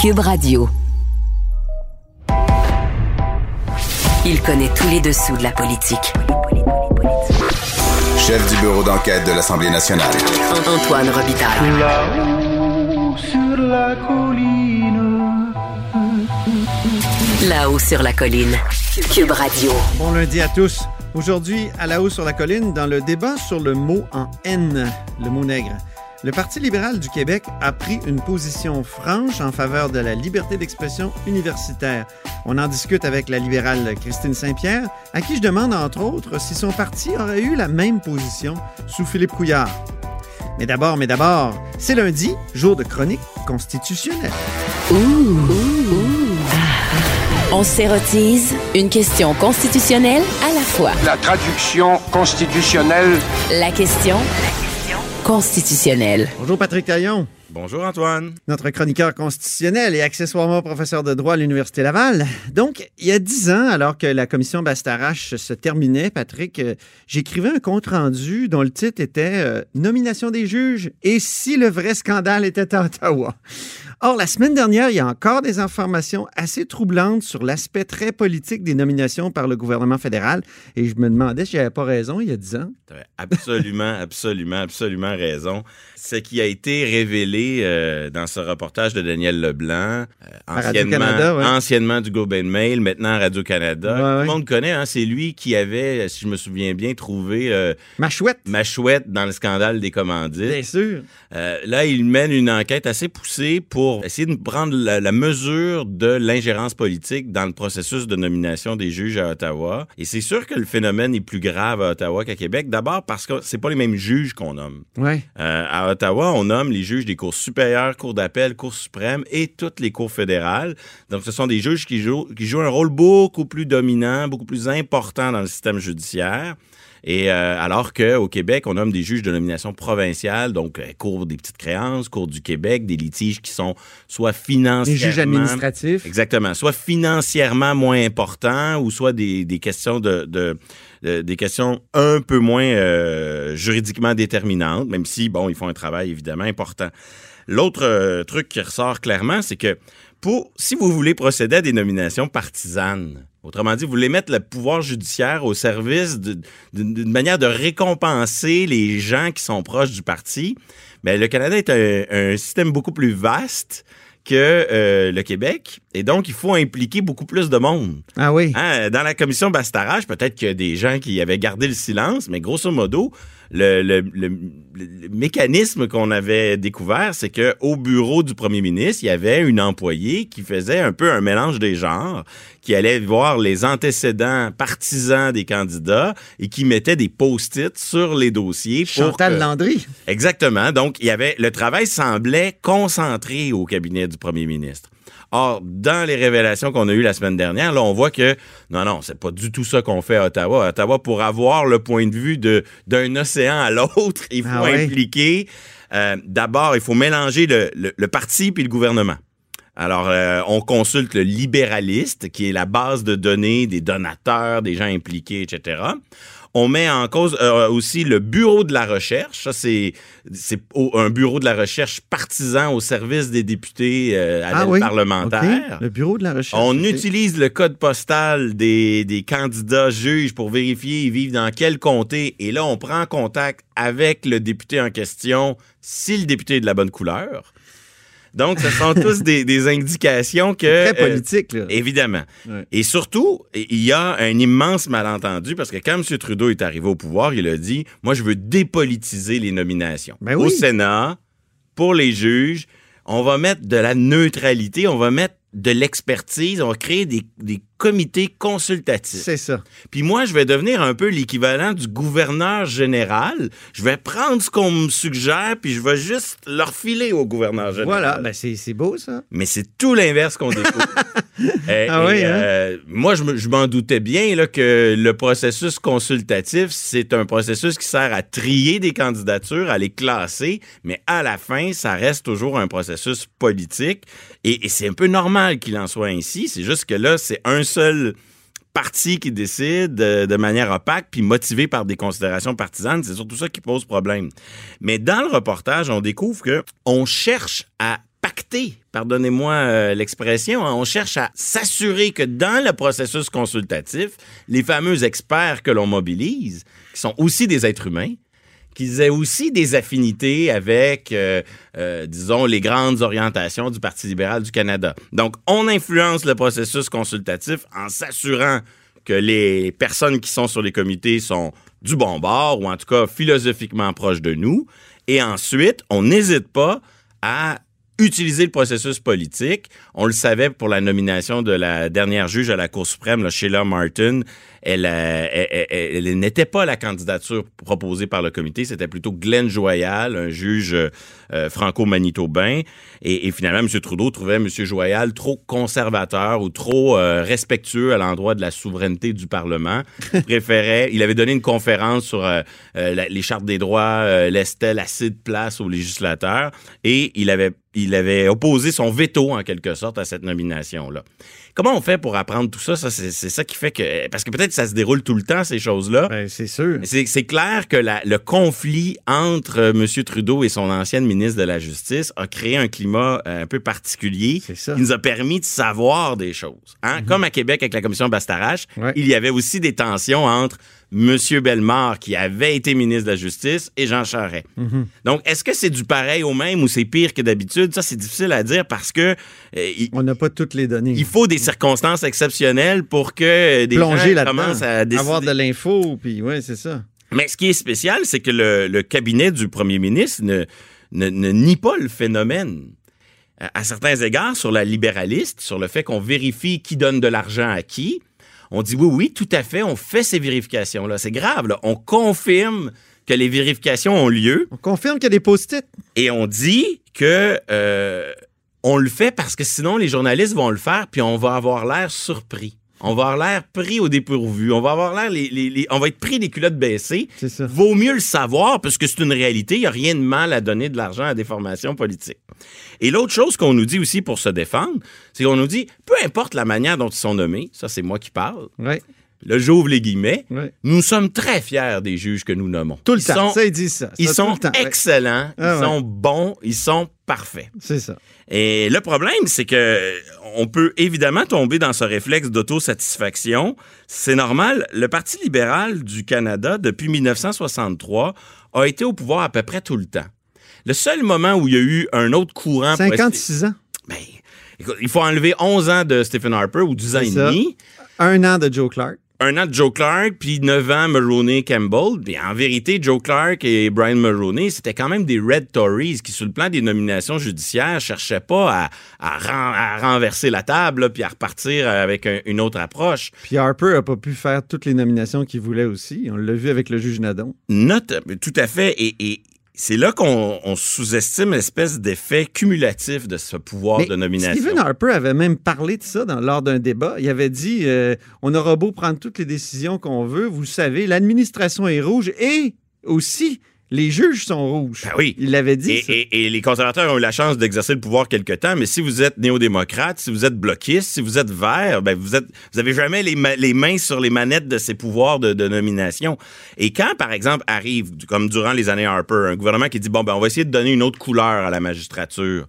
Cube Radio. Il connaît tous les dessous de la politique. Chef du bureau d'enquête de l'Assemblée nationale. Antoine Robitaille. Là-haut sur la colline. Là-haut sur la colline. Cube Radio. Bon lundi à tous. Aujourd'hui, à la haut sur la colline, dans le débat sur le mot en N, le mot nègre. Le Parti libéral du Québec a pris une position franche en faveur de la liberté d'expression universitaire. On en discute avec la libérale Christine Saint-Pierre, à qui je demande entre autres si son parti aurait eu la même position sous Philippe Couillard. Mais d'abord, mais d'abord, c'est lundi, jour de chronique constitutionnelle. On s'érotise une question constitutionnelle à la fois. La traduction constitutionnelle La question constitutionnelle. Bonjour Patrick Taillon, Bonjour Antoine. notre chroniqueur constitutionnel et accessoirement professeur de droit à l'Université Laval. Donc, il y a dix ans, alors que la commission Bastarache se terminait, Patrick, euh, j'écrivais un compte-rendu dont le titre était euh, Nomination des juges et si le vrai scandale était à Ottawa. Or, la semaine dernière, il y a encore des informations assez troublantes sur l'aspect très politique des nominations par le gouvernement fédéral. Et je me demandais si j'avais pas raison il y a dix ans. Tu absolument, absolument, absolument raison. Ce qui a été révélé euh, dans ce reportage de Daniel Leblanc, euh, anciennement, ouais. anciennement du Globe and Mail, maintenant Radio-Canada. Ouais, Tout le monde connaît, hein, c'est lui qui avait, si je me souviens bien, trouvé euh, Ma chouette, ma chouette dans le scandale des commandites. bien sûr. Là, il mène une enquête assez poussée pour essayer de prendre la, la mesure de l'ingérence politique dans le processus de nomination des juges à Ottawa. Et c'est sûr que le phénomène est plus grave à Ottawa qu'à Québec. D'abord parce que c'est pas les mêmes juges qu'on nomme. Ouais. Euh, à Ottawa, on nomme les juges des cours supérieures, cours d'appel, cours suprêmes et toutes les cours fédérales. Donc, ce sont des juges qui jouent, qui jouent un rôle beaucoup plus dominant, beaucoup plus important dans le système judiciaire. Et euh, alors qu'au Québec, on nomme des juges de nomination provinciale, donc euh, cours des petites créances, cours du Québec, des litiges qui sont soit financièrement... juges administratifs. Exactement. Soit financièrement moins importants ou soit des, des questions de, de- de- des questions un peu moins euh, juridiquement déterminantes, même si, bon, ils font un travail évidemment important. L'autre euh, truc qui ressort clairement, c'est que pour, si vous voulez procéder à des nominations partisanes, autrement dit, vous voulez mettre le pouvoir judiciaire au service d'une manière de récompenser les gens qui sont proches du parti, mais le Canada est un, un système beaucoup plus vaste que euh, le Québec. Et donc, il faut impliquer beaucoup plus de monde. Ah oui. Hein, dans la commission Bastarache, peut-être qu'il y a des gens qui avaient gardé le silence, mais grosso modo, le, le- le- le mécanisme qu'on avait découvert, c'est que au bureau du premier ministre, il y avait une employée qui faisait un peu un mélange des genres, qui allait voir les antécédents partisans des candidats et qui mettait des post-it sur les dossiers Chantal que- Landry. Exactement. Donc, il y avait le travail semblait concentré au cabinet du premier ministre. Or, dans les révélations qu'on a eues la semaine dernière, là, on voit que non, non, c'est pas du tout ça qu'on fait à Ottawa. À Ottawa, pour avoir le point de vue de d'un océan à l'autre, il faut Ah ouais? impliquer. euh, D'abord, il faut mélanger le, le- le parti puis le gouvernement. Alors, euh, on consulte le libéraliste, qui est la base de données des donateurs, des gens impliqués, etc. On met en cause euh, aussi le bureau de la recherche. Ça, c'est un bureau de la recherche partisan au service des députés euh, à Ah oui? parlementaire. Le bureau de la recherche. On utilise le code postal des, des candidats juges pour vérifier ils vivent dans quel comté. Et là, on prend contact avec le député en question si le député est de la bonne couleur. Donc, ce sont tous des, des indications que... Très euh, politique, là. Évidemment. Ouais. Et surtout, il y a un immense malentendu parce que quand M. Trudeau est arrivé au pouvoir, il a dit Moi, je veux dépolitiser les nominations. Ben Au. Sénat, pour les juges, on va mettre de la neutralité, on va mettre de l'expertise, on va créer des, des comités consultatifs. C'est ça. Puis moi, je vais devenir un peu l'équivalent du gouverneur général. Je vais prendre ce qu'on me suggère, puis je vais juste leur filer au gouverneur général. Voilà. Ben, c'est beau, ça. Mais c'est tout l'inverse qu'on découvre. Euh, Ah et, oui, hein? euh, moi, je m'en doutais bien là, que le processus consultatif, c'est un processus qui sert à trier des candidatures, à les classer, mais à la fin, ça reste toujours un processus politique. Et, et c'est un peu normal qu'il en soit ainsi. C'est juste que là, c'est un seul parti qui décide euh, de manière opaque puis motivé par des considérations partisanes, c'est surtout ça qui pose problème. Mais dans le reportage, on découvre que on cherche à pacter pardonnez-moi euh, l'expression, hein, on cherche à s'assurer que dans le processus consultatif, les fameux experts que l'on mobilise, qui sont aussi des êtres humains, qu'ils aient aussi des affinités avec, euh, euh, disons, les grandes orientations du Parti libéral du Canada. Donc, on influence le processus consultatif en s'assurant que les personnes qui sont sur les comités sont du bon bord, ou en tout cas philosophiquement proches de nous. Et ensuite, on n'hésite pas à utiliser le processus politique. On le savait pour la nomination de la dernière juge à la Cour suprême, là, Sheila Martin. Elle, euh, elle- n'était pas la candidature proposée par le comité, c'était plutôt Glenn Joyal, un juge euh, franco-manitobain. Et, finalement, M. Trudeau trouvait M. Joyal trop conservateur ou trop euh, respectueux à l'endroit de la souveraineté du Parlement. Il préférait, il avait donné une conférence sur les chartes des droits, laissait assez de place aux législateurs et il avait, il avait opposé son veto en quelque sorte à cette nomination-là. Comment on fait pour apprendre tout ça? ça c'est, ça qui fait que... Parce que peut-être ça se déroule tout le temps, ces choses-là. Ben, c'est sûr. C'est, clair que la- le conflit entre euh, M. Trudeau et son ancienne ministre de la Justice a créé un climat euh, un peu particulier ça. Mhm. qui nous a permis de savoir des choses. Hein? Comme à Québec avec la commission Bastarache, Ouais. il y avait aussi des tensions entre M. Bellemare, qui avait été ministre de la Justice, et Jean Charest. Mhm. Donc, est-ce que c'est du pareil au même ou c'est pire que d'habitude? Ça, c'est difficile à dire parce que euh, il, On n'a pas toutes les données. il faut des circonstances exceptionnelles pour que euh, des plonger gens commencent à décider. avoir de l'info, puis c'est ça. Mais ce qui est spécial, c'est que le, le cabinet du premier ministre ne, ne, ne nie pas le phénomène. À, à certains égards, sur la libéraliste, sur le fait qu'on vérifie qui donne de l'argent à qui, on dit oui, oui, tout à fait, on fait ces vérifications-là. C'est grave, là. On confirme que les vérifications ont lieu On confirme qu'il y a des post-it. et on dit que euh, on le fait parce que sinon les journalistes vont le faire puis on va avoir l'air surpris. On va avoir l'air pris au dépourvu. On va avoir l'air les, les- les- on va être pris les culottes baissées. C'est ça. Vaut mieux le savoir parce que c'est une réalité. Il n'y a rien de mal à donner de l'argent à des formations politiques. Et l'autre chose qu'on nous dit aussi pour se défendre, c'est qu'on nous dit, peu importe la manière dont ils sont nommés, ça c'est moi qui parle, Ouais, là j'ouvre les guillemets, nous sommes très fiers des juges que nous nommons. Tout le Ils temps. sont- ça, ils disent ça. ils sont. Ouais, excellents, Ah ils ouais. sont bons, ils sont parfaits. C'est ça. Et le problème, c'est que on peut évidemment tomber dans ce réflexe d'autosatisfaction. C'est normal. Le Parti libéral du Canada, depuis 1963, a été au pouvoir à peu près tout le temps. Le seul moment où il y a eu un autre courant... pour essayer- 56 ans? Ben, écoute, il faut enlever 11 ans de Stephen Harper ou 10 ans et demi Un an de Joe Clark. Un an de Joe Clark, puis 9 ans Mulroney Campbell. Puis en vérité, Joe Clark et Brian Mulroney, c'était quand même des Red Tories qui, sur le plan des nominations judiciaires, cherchaient pas à, à ren- à renverser la table, là, puis à repartir avec un- une autre approche. Puis Harper a pas pu faire toutes les nominations qu'il voulait aussi. On l'a vu avec le juge Nadon. Note, tout à fait. Et, et c'est là qu'on on sous-estime l'espèce d'effet cumulatif de ce pouvoir Mais de nomination. Stephen Harper avait même parlé de ça dans- lors d'un débat. Il avait dit euh, on aura beau prendre toutes les décisions qu'on veut, vous savez, l'administration est rouge et aussi les juges sont rouges. Ben oui. Il l'avait dit. Et, ça. et- et les conservateurs ont eu la chance d'exercer le pouvoir quelque temps, mais si vous êtes néo-démocrate, si vous êtes bloquiste, si vous êtes vert, ben vous êtes, vous avez jamais les, ma- les mains sur les manettes de ces pouvoirs de, de nomination. Et quand, par exemple, arrive, comme durant les années Harper, un gouvernement qui dit bon ben on va essayer de donner une autre couleur à la magistrature,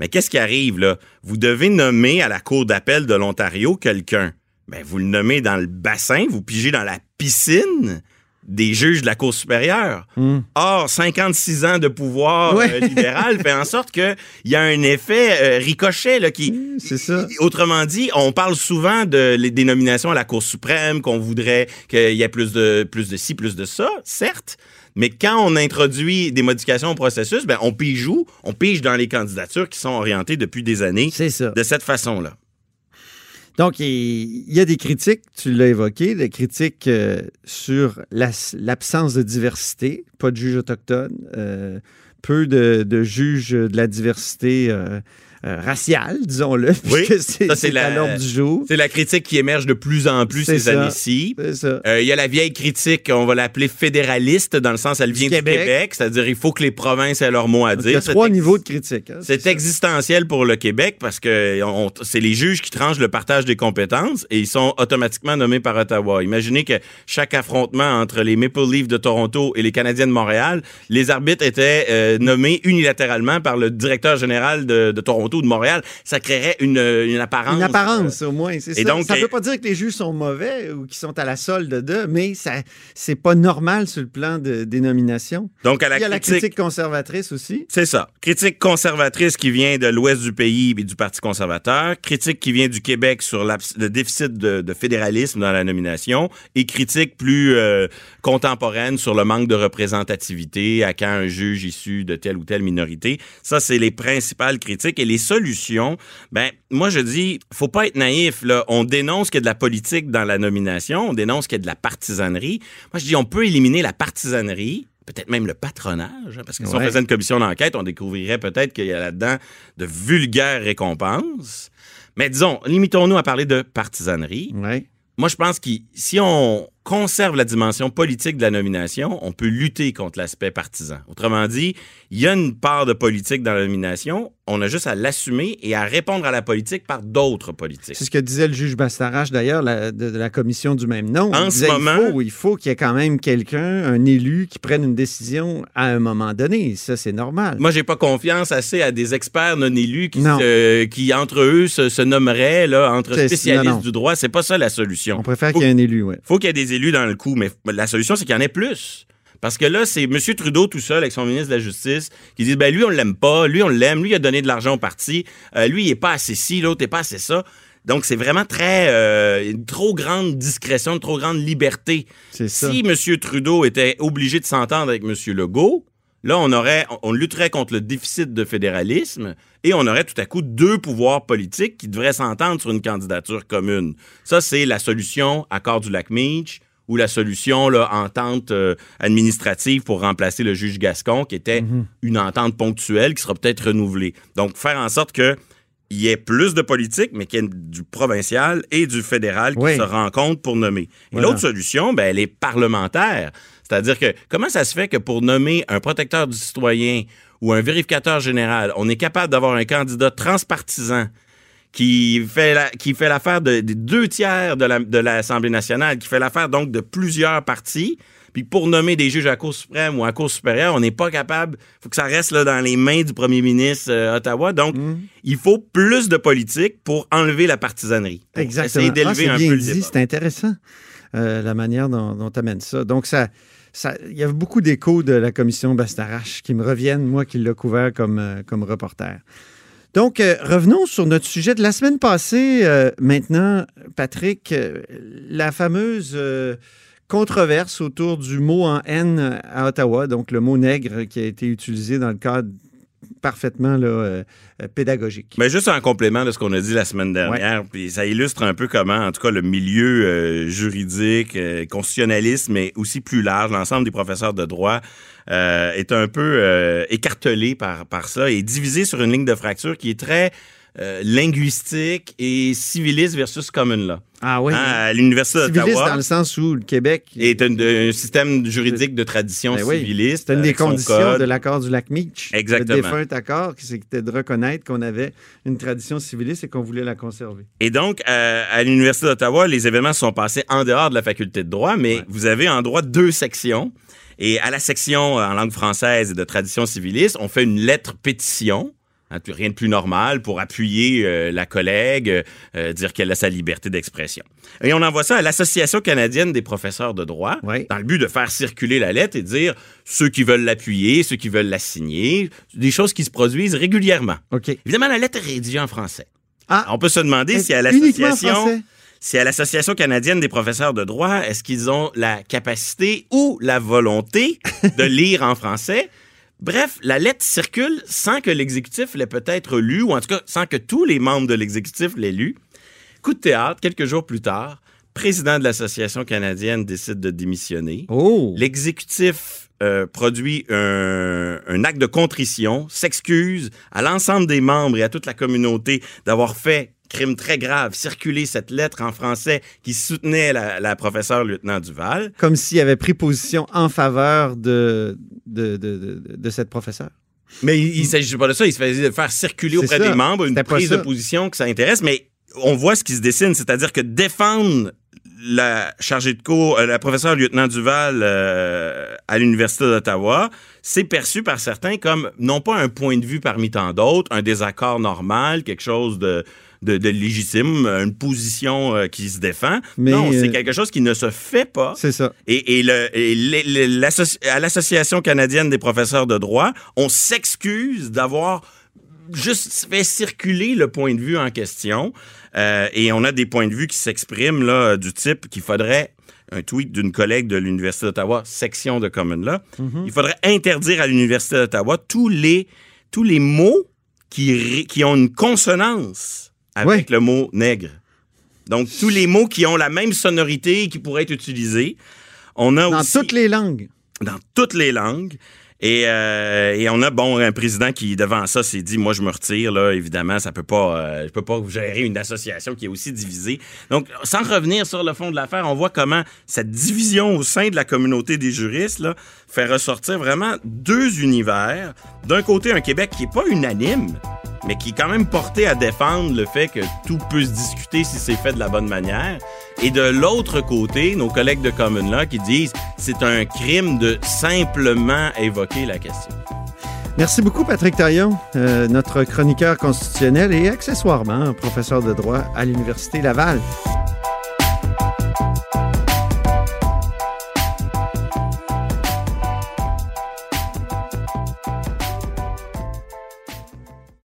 mais qu'est-ce qui arrive là? Vous devez nommer à la cour d'appel de l'Ontario quelqu'un. Ben vous le nommez dans le bassin, vous pigez dans la piscine des juges de la Cour supérieure. Or, 56 ans de pouvoir Ouais. euh, libéral fait en sorte qu'il y a un effet euh, ricochet là, qui... C'est ça. Autrement dit, on parle souvent de les- des nominations à la Cour suprême, qu'on voudrait qu'il y ait plus de, plus de ci, plus de ça, certes. Mais quand on introduit des modifications au processus, ben, on pige où? On pige dans les candidatures qui sont orientées depuis des années ça. de cette façon-là. Donc, il y a des critiques, tu l'as évoqué, des critiques euh, sur la- l'absence de diversité, pas de juges autochtones, euh, peu de, de juges de la diversité euh, raciale, disons-le, Oui, puisque c'est ça, c'est c'est à la- l'ordre du jour. C'est la critique qui émerge de plus en plus ces années-ci. C'est ça. Euh, Il y a la vieille critique, on va l'appeler fédéraliste, dans le sens, elle vient du Québec. Québec, c'est-à-dire il faut que les provinces aient leur mot à Donc, il y dire. a trois niveaux de critique. hein, C'est existentiel pour le Québec parce que c'est les juges qui tranchent le partage des compétences et ils sont automatiquement nommés par Ottawa. Imaginez que chaque affrontement entre les Maple Leafs de Toronto et les Canadiens de Montréal, les arbitres étaient euh, nommés unilatéralement par le directeur général de, de Toronto Toronto ou de Montréal, ça créerait une, une apparence. Une apparence, au moins, c'est et ça. donc, ça ne veut euh, pas dire que les juges sont mauvais ou qu'ils sont à la solde d'eux, mais ça, c'est pas normal sur le plan de, des nominations. Donc, à la Il y a la critique- conservatrice aussi. C'est ça. Critique conservatrice qui vient de l'ouest du pays et du Parti conservateur. Critique qui vient du Québec sur le déficit de, de fédéralisme dans la nomination. Et critique plus euh, contemporaine sur le manque de représentativité, à quand un juge issu de telle ou telle minorité. Ça, c'est les principales critiques. Et les solutions, ben, moi, je dis, faut pas être naïf. Là. On dénonce qu'il y a de la politique dans la nomination. On dénonce qu'il y a de la partisanerie. Moi, je dis, on peut éliminer la partisanerie peut-être même le patronage, hein, parce que si on faisait une commission d'enquête, on découvrirait peut-être qu'il y a là-dedans de vulgaires récompenses. Mais disons, limitons-nous à parler de partisanerie. Ouais. Moi, je pense que si on conserve la dimension politique de la nomination, on peut lutter contre l'aspect partisan. Autrement dit, il y a une part de politique dans la nomination, on a juste à l'assumer et à répondre à la politique par d'autres politiques. C'est ce que disait le juge Bastarache, d'ailleurs, la- de, de la commission du même nom. En Il ce moment- Il faut, il faut qu'il y ait quand même quelqu'un, un élu, qui prenne une décision à un moment donné. Ça, c'est normal. Moi, j'ai pas confiance assez à des experts non élus qui, Non. se- qui entre eux, se, se nommeraient, là, entre spécialistes non, non. du droit. C'est pas ça la solution. On préfère qu'il y ait un élu, oui. faut qu'il y ait des élus dans le coup, mais la solution, c'est qu'il y en ait plus. Parce que là, c'est M. Trudeau tout seul avec son ministre de la Justice qui dit ben lui, on l'aime pas, lui, on l'aime, lui, il a donné de l'argent au parti, euh, lui, il est pas assez ci, l'autre n'est pas assez ça. Donc, c'est vraiment très. euh, une trop grande discrétion, une trop grande liberté. Ça. Si M. Trudeau était obligé de s'entendre avec M. Legault, là, on aurait, on lutterait contre le déficit de fédéralisme et on aurait tout à coup deux pouvoirs politiques qui devraient s'entendre sur une candidature commune. Ça, c'est la solution accord du lac Meach ou la solution là, entente euh, administrative pour remplacer le juge Gascon, qui était une entente ponctuelle qui sera peut-être renouvelée. Donc, faire en sorte que il y ait plus de politique, mais qu'il y ait du provincial et du fédéral qui Oui. se rencontrent pour nommer. Et Voilà. l'autre solution, ben, elle est parlementaire. C'est-à-dire que comment ça se fait que pour nommer un protecteur du citoyen ou un vérificateur général, on est capable d'avoir un candidat transpartisan qui fait la- qui fait l'affaire de- des deux tiers de la- de l'Assemblée nationale, qui fait l'affaire donc de plusieurs partis. Puis pour nommer des juges à la Cour suprême ou à la Cour supérieure, on n'est pas capable. Il faut que ça reste là, dans les mains du premier ministre euh, Ottawa. Donc, Mmh. il faut plus de politique pour enlever la partisanerie. Exactement. Essayer Ah, d'élever c'est un bien peu le dit, débat. c'est intéressant, euh, la manière dont tu amènes ça. Donc, ça, il y a beaucoup d'échos de la commission Bastarache qui me reviennent, moi qui l'ai couvert comme, euh, comme reporter. Donc, euh, revenons sur notre sujet de la semaine passée. euh, maintenant, Patrick, la fameuse controverse autour du mot en haine à Ottawa, donc le mot nègre qui a été utilisé dans le cadre parfaitement là, euh, euh, pédagogique. Mais juste en complément de ce qu'on a dit la semaine dernière, puis ça illustre un peu comment, en tout cas, le milieu euh, juridique, euh, constitutionnaliste, mais aussi plus large, l'ensemble des professeurs de droit est un peu écartelé par, par ça et divisé sur une ligne de fracture qui est très euh, linguistique et civiliste versus common law. Ah oui. Hein, à l'Université Civiliste d'Ottawa dans le sens où le Québec est un, un système juridique de tradition Ben oui, civiliste. C'est une des conditions de l'accord du lac Meach. Exactement. Le défunt accord, c'était de reconnaître qu'on avait une tradition civiliste et qu'on voulait la conserver. Et donc, euh, à l'Université d'Ottawa, les événements sont passés en dehors de la faculté de droit, mais Ouais. vous avez en droit deux sections. Et à la section euh, en langue française et de tradition civiliste, on fait une lettre pétition. Hein, rien de plus normal pour appuyer euh, la collègue, euh, dire qu'elle a sa liberté d'expression. Et on envoie ça à l'Association canadienne des professeurs de droit Oui. dans le but de faire circuler la lettre et de dire ceux qui veulent l'appuyer, ceux qui veulent la signer, des choses qui se produisent régulièrement. Évidemment, la lettre est rédigée en français. Ah, On peut se demander si à uniquement l'association français? si à l'Association canadienne des professeurs de droit, est-ce qu'ils ont la capacité ou la volonté de lire en français? Bref, la lettre circule sans que l'exécutif l'ait peut-être lu, ou en tout cas sans que tous les membres de l'exécutif l'aient lu. Coup de théâtre, quelques jours plus tard, président de l'Association canadienne décide de démissionner. Oh! L'exécutif euh, produit un, un acte de contrition, s'excuse à l'ensemble des membres et à toute la communauté d'avoir fait crime très grave, circuler cette lettre en français qui soutenait la, la professeure lieutenant Duval. Comme s'il avait pris position en faveur de, de, de, de, de cette professeure. Mais il ne s'agit pas de ça, il se faisait faire circuler auprès ça. des membres une prise de position que ça intéresse, mais on voit ce qui se dessine, c'est-à-dire que défendre la chargée de cours, euh, la professeure lieutenant Duval euh, à l'Université d'Ottawa, c'est perçu par certains comme non pas un point de vue parmi tant d'autres, un désaccord normal, quelque chose de, de, de légitime, une position euh, qui se défend. Mais, non, c'est quelque chose qui ne se fait pas. C'est ça. Et, et, le, et les- les- l'associ- à l'Association canadienne des professeurs de droit, on s'excuse d'avoir juste fait circuler le point de vue en question. Euh, et on a des points de vue qui s'expriment là du type qu'il faudrait un tweet d'une collègue de l'Université d'Ottawa, section de Common Law, il faudrait interdire à l'Université d'Ottawa tous les, tous les mots qui, qui ont une consonance avec le mot nègre. Donc, tous les mots qui ont la même sonorité et qui pourraient être utilisés. On a Dans aussi toutes les langues. dans toutes les langues. Et, euh, et on a bon un président qui devant ça s'est dit moi je me retire là. Évidemment ça peut pas euh, je peux pas gérer une association qui est aussi divisée. Donc sans revenir sur le fond de l'affaire on voit comment cette division au sein de la communauté des juristes là fait ressortir vraiment deux univers. D'un côté un Québec qui est pas unanime mais qui est quand même porté à défendre le fait que tout peut se discuter si c'est fait de la bonne manière. Et de l'autre côté, nos collègues de Common Law qui disent c'est un crime de simplement évoquer la question. Merci beaucoup, Patrick Taillon, euh, notre chroniqueur constitutionnel et accessoirement professeur de droit à l'Université Laval.